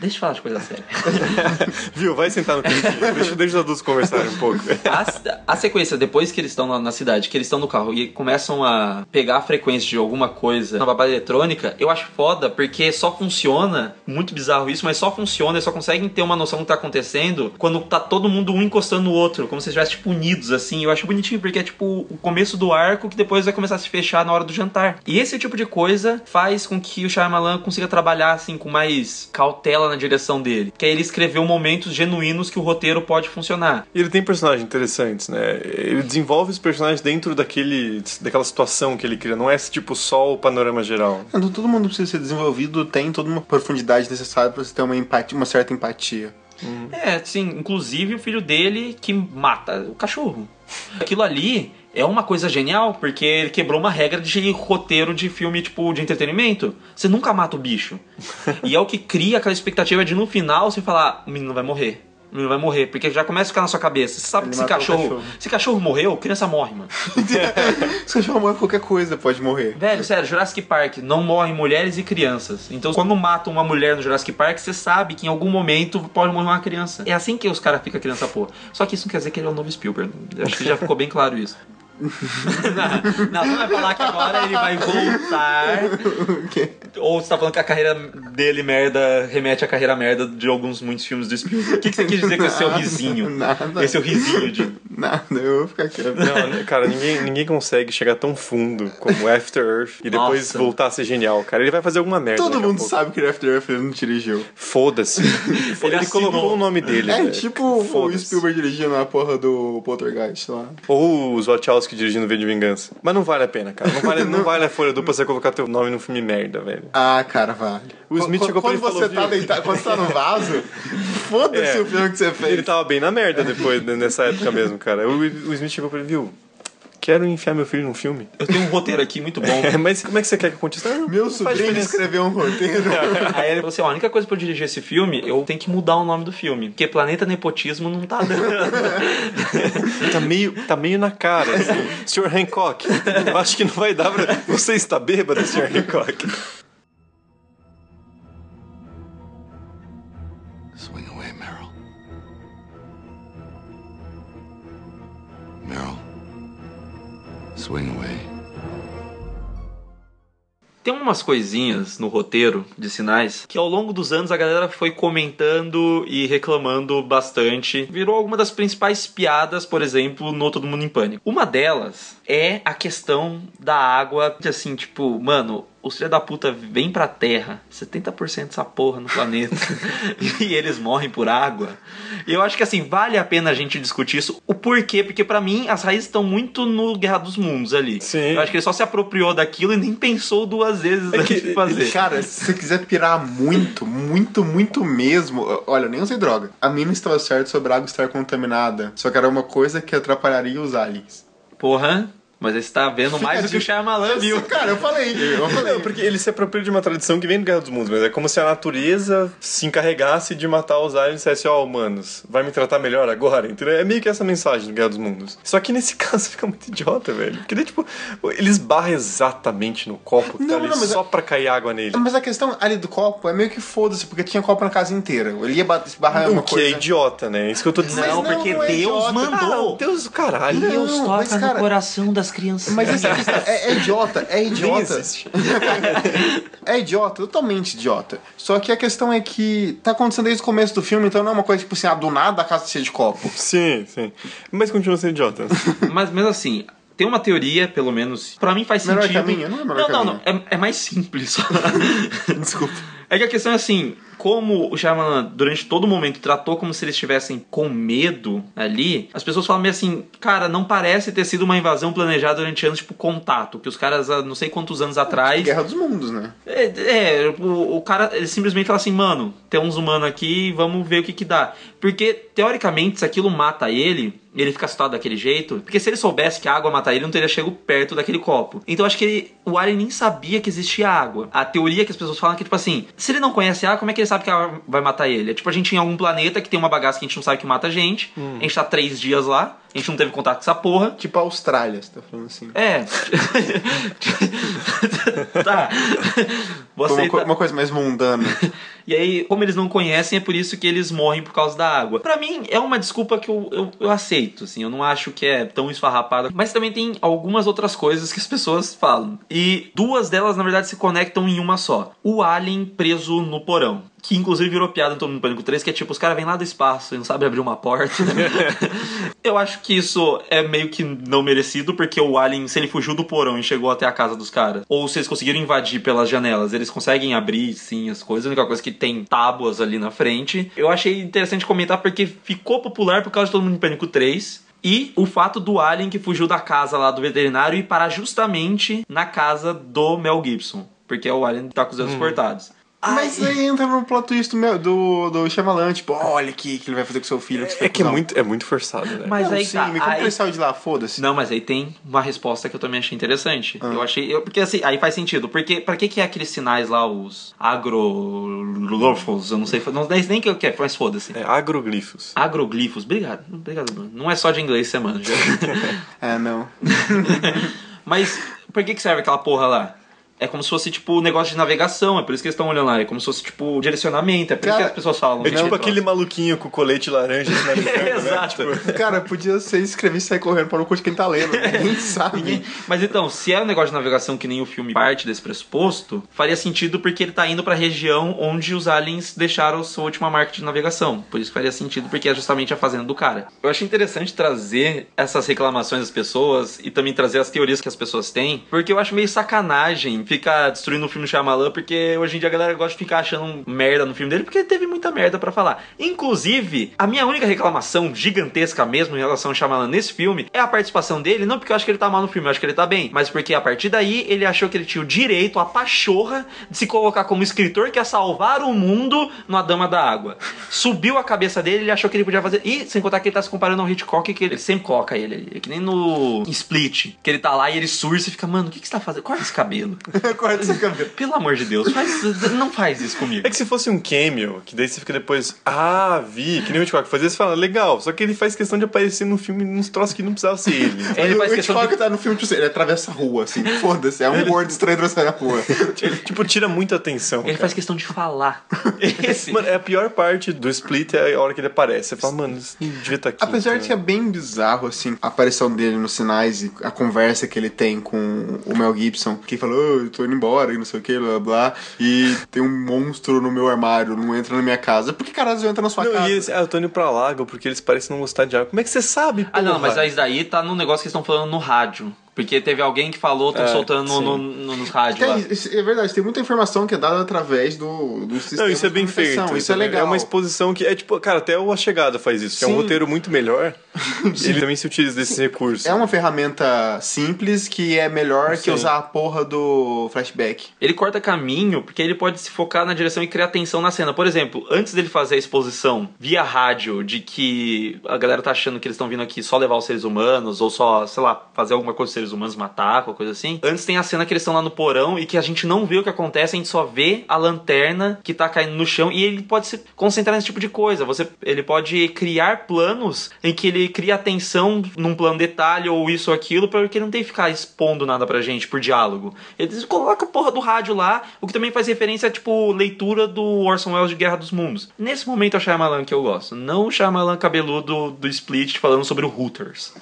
deixa eu falar de coisa séria. [LAUGHS] Viu? Vai sentar no cantinho, deixa, deixa os adultos conversarem um pouco. A, a sequência, depois que eles estão na, na cidade, que eles estão no carro e começam a pegar a frequência de alguma coisa na babada eletrônica, eu acho foda porque só funciona, muito bizarro isso, mas só funciona, eles só conseguem ter uma noção do que tá acontecendo quando tá todo mundo um encostando no outro, como se estivesse tipo unidos assim. Eu acho bonitinho porque é tipo o começo do arco que depois vai começar a se fechar na hora do jantar. E esse tipo de coisa faz com que o Shyamalan consiga trabalhar assim com mais cautela na direção dele, que é ele escreveu momentos genuínos que o roteiro pode funcionar. E ele tem personagens interessantes, né? Ele desenvolve os personagens dentro daquele, daquela situação que ele cria. Não é tipo só o panorama geral. Então, todo mundo precisa ser desenvolvido, tem toda uma profundidade necessária pra você ter uma, empatia, uma certa empatia. É, sim, inclusive o filho dele que mata o cachorro. Aquilo ali é uma coisa genial, porque ele quebrou uma regra de roteiro de filme, tipo, de entretenimento. Você nunca mata o bicho. [LAUGHS] E é o que cria aquela expectativa de no final você falar, o menino vai morrer. O menino vai morrer, porque já começa a ficar na sua cabeça. Você sabe Ele que se matou o cachorro, cachorro. se cachorro morreu, criança morre, mano. [LAUGHS] Se cachorro morre, qualquer coisa pode morrer. Velho, sério, Jurassic Park não morrem mulheres e crianças. Então, quando matam uma mulher no Jurassic Park, você sabe que em algum momento pode morrer uma criança. É assim que os caras ficam criança porra. Só que isso não quer dizer que ele é o novo Spielberg. Acho que já ficou bem claro isso. [LAUGHS] não, não, vai falar que agora ele vai voltar. [LAUGHS] Ou você tá falando que a carreira dele merda remete à carreira merda de alguns muitos filmes do Spielberg. O que, que você quis dizer com esse seu [LAUGHS] risinho? Nada. Esse seu risinho de. Nada, eu vou ficar quieto. Não, né, cara, ninguém, ninguém consegue chegar tão fundo como After Earth e depois Nossa. voltar a ser genial, cara. Ele vai fazer alguma merda. Todo mundo pouco. sabe que ele After Earth ele não dirigiu. Foda-se. [LAUGHS] Ele, assinou. colocou o nome dele. É tipo o. Spielberg dirigindo a porra do Poltergeist lá. Ou os Wachowski dirigindo V de Vingança. Mas não vale a pena, cara. Não vale, não vale a folha dupla você colocar teu nome num filme merda, velho. Ah, cara, vale. O Smith chegou pra quando ele e falou, você tá deitado, quando você tá no [LAUGHS] vaso, foda-se É. o filme que você fez. Ele tava bem na merda depois, né, nessa época mesmo, cara. O, o Smith chegou pra ele, viu? Quero enfiar meu filho num filme. Eu tenho um roteiro aqui muito bom. [LAUGHS] É, mas como é que você quer que? Ah, não Meu sobrinho escreveu um roteiro. [LAUGHS] Aí ele falou assim: ó, a única coisa pra eu dirigir esse filme, eu tenho que mudar o nome do filme. Porque Planeta Nepotismo não tá dando. Tá meio, tá meio na cara, assim. Sr. Hancock, eu acho que não vai dar pra... Você está bêbado, Sr. Hancock? Swing away. Tem umas coisinhas no roteiro de sinais que ao longo dos anos a galera foi comentando e reclamando bastante. Virou alguma das principais piadas, por exemplo, no Todo Mundo em Pânico. Uma delas é a questão da água, assim, tipo, mano, os filhos da puta vêm pra Terra, 70% dessa porra no planeta, [LAUGHS] e eles morrem por água. E eu acho que assim, vale a pena a gente discutir isso. O porquê? Porque pra mim as raízes estão muito no Guerra dos Mundos ali. Sim. Eu acho que ele só se apropriou daquilo e nem pensou duas vezes É que- antes de fazer. Cara, se você quiser pirar muito, muito, muito mesmo, olha, eu nem usei droga. A mina estava certa sobre a água estar contaminada. Só que era uma coisa que atrapalharia os aliens. Porra, mas aí você tá vendo [LAUGHS] mais do que o Shyamalan viu. Cara, eu falei, eu falei. Não, porque ele se apropria de uma tradição que vem do Guerra dos Mundos, mas é como se a natureza se encarregasse de matar os aliens e dissesse, ó, humanos, vai me tratar melhor agora, entendeu? É meio que essa mensagem do Guerra dos Mundos. Só que nesse [LAUGHS] caso fica muito idiota, velho. Porque tipo, eles barram exatamente no copo que tá Não, ali não, mas só é- pra cair água nele. Mas a questão ali do copo é meio que foda-se, porque tinha copo na casa inteira. Ele ia em uma O que é coisa. idiota, né? Isso que eu tô dizendo. Não, não, porque não é Deus idiota. mandou. Ah, Deus do caralho. Deus toca mas, cara, no coração das crianças. Mas questão [LAUGHS] é, é idiota, é idiota. [LAUGHS] É idiota, totalmente idiota. Só que a questão é que tá acontecendo desde o começo do filme, então não é uma coisa tipo assim, ah, do nada a casa cheia de copo. Sim, sim. Mas continua sendo idiota. [LAUGHS] Mas mesmo assim, tem uma teoria, pelo menos, pra mim faz Melhor sentido. caminho? Não é melhor não, não, caminho. não, é, é mais simples. Desculpa. É que a questão é assim, como o Shyamalan durante todo o momento tratou como se eles estivessem com medo ali, as pessoas falam meio assim, cara, não parece ter sido uma invasão planejada durante anos, tipo contato, que os caras há não sei quantos anos atrás Guerra dos Mundos, né? É, é, o, o cara ele simplesmente fala assim, mano, tem uns humanos aqui, vamos ver o que que dá. Porque, teoricamente, se aquilo mata ele, ele fica assustado daquele jeito, porque se ele soubesse que a água mata ele, não teria chego perto daquele copo. Então acho que ele, o Alien nem sabia que existia água. A teoria que as pessoas falam é que, tipo assim, se ele não conhece a como é que ele sabe que a água vai matar ele? É tipo a gente em algum planeta que tem uma bagaça que a gente não sabe que mata a gente, a gente tá três dias lá, a gente não teve contato com essa porra. Tipo a Austrália, você tá falando assim. É. [LAUGHS] [LAUGHS] tá. Você Uma, tá- uma coisa mais mundana. [LAUGHS] e aí, como eles não conhecem, é por isso que eles morrem por causa da água. Pra mim, é uma desculpa que eu, eu, eu aceito, assim. Eu não acho que é tão esfarrapada. Mas também tem algumas outras coisas que as pessoas falam. E duas delas, na verdade, se conectam em uma só. O Alien preso no porão. Que inclusive virou piada em Todo Mundo Pânico 3, que é tipo, os caras vêm lá do espaço e não sabem abrir uma porta. [LAUGHS] eu acho que isso é meio que não merecido, porque o Alien, se ele fugiu do porão e chegou até a casa dos caras, ou se eles conseguiram invadir pelas janelas, eles conseguem abrir sim as coisas. A única coisa é que tem tábuas ali na frente. Eu achei interessante comentar porque ficou popular por causa de Todo Mundo em Pânico 3. E o fato do Alien que fugiu da casa lá do veterinário e parar justamente na casa do Mel Gibson. Porque o Alien tá com os dedos cortados. Mas aí entra no plot twist do, meu, do, do Shyamalan, tipo, olha aqui que ele vai fazer com seu filho. que você É que é muito, é muito forçado, né? Mas Não, aí sim, tá. me aí- ele saiu de lá, foda-se. Não, mas aí tem uma resposta que eu também achei interessante. Ah. Eu achei. Eu, porque assim, aí faz sentido. Porque pra que, que é aqueles sinais lá, os agrolorfos? Eu não sei. Não sei nem o que é, mas foda-se. É agroglifos. Agroglifos. Obrigado. Obrigado, Bruno. Não é só de inglês você manja. [LAUGHS] É, não. [LAUGHS] mas por que, que serve aquela porra lá? É como se fosse, tipo, um negócio de navegação, é por isso que eles estão olhando lá. É como se fosse, tipo, direcionamento, é por isso Cara, que as pessoas falam. É né, tipo troço. aquele maluquinho com colete laranja sinalizando, [LAUGHS] né? Exato. Tipo, Cara, podia ser escrever e sair correndo para o curso quem tá lendo. Ninguém [LAUGHS] sabe. Ninguém- Mas então, se é um negócio de navegação que nem o filme parte desse pressuposto, faria sentido porque ele tá indo pra região onde os aliens deixaram sua última marca de navegação. Por isso que faria sentido, porque é justamente a fazenda do cara. Eu achei interessante trazer essas reclamações das pessoas e também trazer as teorias que as pessoas têm, porque eu acho meio sacanagem ficar destruindo o filme Shyamalan, porque hoje em dia a galera gosta de ficar achando merda no filme dele, porque teve muita merda pra falar. Inclusive, a minha única reclamação gigantesca mesmo em relação ao Shyamalan nesse filme é a participação dele, não porque eu acho que ele tá mal no filme, eu acho que ele tá bem, mas porque a partir daí ele achou que ele tinha o direito, a pachorra, de se colocar como escritor que ia salvar o mundo na Dama da Água. Subiu a cabeça dele, ele achou que ele podia fazer. E sem contar que ele tá se comparando ao Hitchcock, que ele sempre coloca ele. É que nem no Split, que ele tá lá e ele surge e fica, mano, o que, que você tá fazendo? Corta esse cabelo. [LAUGHS] Corta esse cabelo. Pelo amor de Deus, faz- não faz isso comigo. É que se fosse um cameo, que daí você fica depois, ah, vi, que nem o Hitchcock fazia, você fala, legal, só que ele faz questão de aparecer no filme nos troços que não precisava ser ele. Ele faz o Hitchcock de... tá no filme, tipo assim, ele atravessa a rua, assim, foda-se, é um gordo estranho atravessando a rua. Ele, tipo, tira muita atenção. Ele cara. faz questão de falar. [LAUGHS] Esse. Mano, é a pior parte do split é a hora que ele aparece. Você fala, mano, isso não devia estar aqui. Apesar de que é bem bizarro, assim, a aparição dele nos sinais e a conversa que ele tem com o Mel Gibson, que ele falou, "Ô, eu tô indo embora e não sei o que, blá blá, e tem um monstro no meu armário, não entra na minha casa. Por que caralho entra na sua Não, casa? e eles, ah, eu tô indo pra Lago porque eles parecem não gostar de água. Como é que você sabe, Ah, não, porra? mas aí daí tá no negócio que eles estão falando no rádio. Porque teve alguém que falou, estão É, soltando sim. no, no, nos rádios isso é verdade, tem muita informação que é dada através do, do sistema Não, isso é bem feito. Isso é legal. É uma exposição que é tipo, cara, até o A Chegada faz isso, que é um Sim. roteiro muito melhor. [LAUGHS] Ele também se utiliza desse recurso. É uma ferramenta simples que é melhor que Sim. usar a porra do flashback. Ele corta caminho porque ele pode se focar na direção e criar tensão na cena. Por exemplo, antes dele fazer a exposição via rádio de que a galera tá achando que eles estão vindo aqui só levar os seres humanos ou só, sei lá, fazer alguma coisa com os seres humanos, matar, coisa assim. Antes tem a cena que eles estão lá no porão e que a gente não vê o que acontece, a gente só vê a lanterna que tá caindo no chão e ele pode se concentrar nesse tipo de coisa. Você, ele pode criar planos em que ele cria atenção num plano detalhe ou isso ou aquilo, porque ele não tem que ficar expondo nada pra gente por diálogo. Eles colocam a porra do rádio lá, o que também faz referência a, tipo, leitura do Orson Welles de Guerra dos Mundos. Nesse momento é o Shyamalan que eu gosto, não o Shyamalan cabeludo do Split falando sobre o Hooters.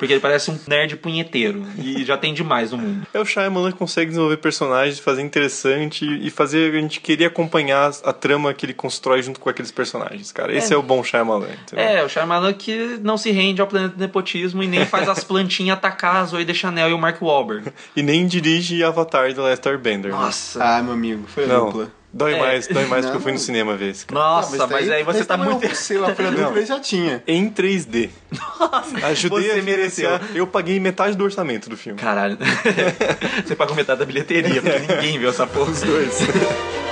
Porque ele parece um nerd punheteiro e já tem demais no mundo. É o Shyamalan que consegue desenvolver personagens, fazer interessante e fazer a gente querer acompanhar a trama que ele constrói junto com aqueles personagens, cara. Esse é, o bom Shyamalan, entendeu? É, o Shyamalan que não se rende ao planeta do nepotismo e nem faz as plantinhas atacar a Zoe Deschanel e o Mark Wahlberg. [LAUGHS] E nem dirige Avatar do Lester Bender. né? Nossa. Ah, meu amigo, foi Não, dupla. Dói É. mais, dói mais Não. porque eu fui no cinema ver esse. cara. Nossa, Ah, mas, aí você tá muito. Sei lá, foi a dupla ele já tinha. Em 3D. Ajudei você a financiar. Eu paguei metade do orçamento do filme. Caralho. [LAUGHS] você pagou metade da bilheteria, porque ninguém viu essa porra. Os dois. [LAUGHS]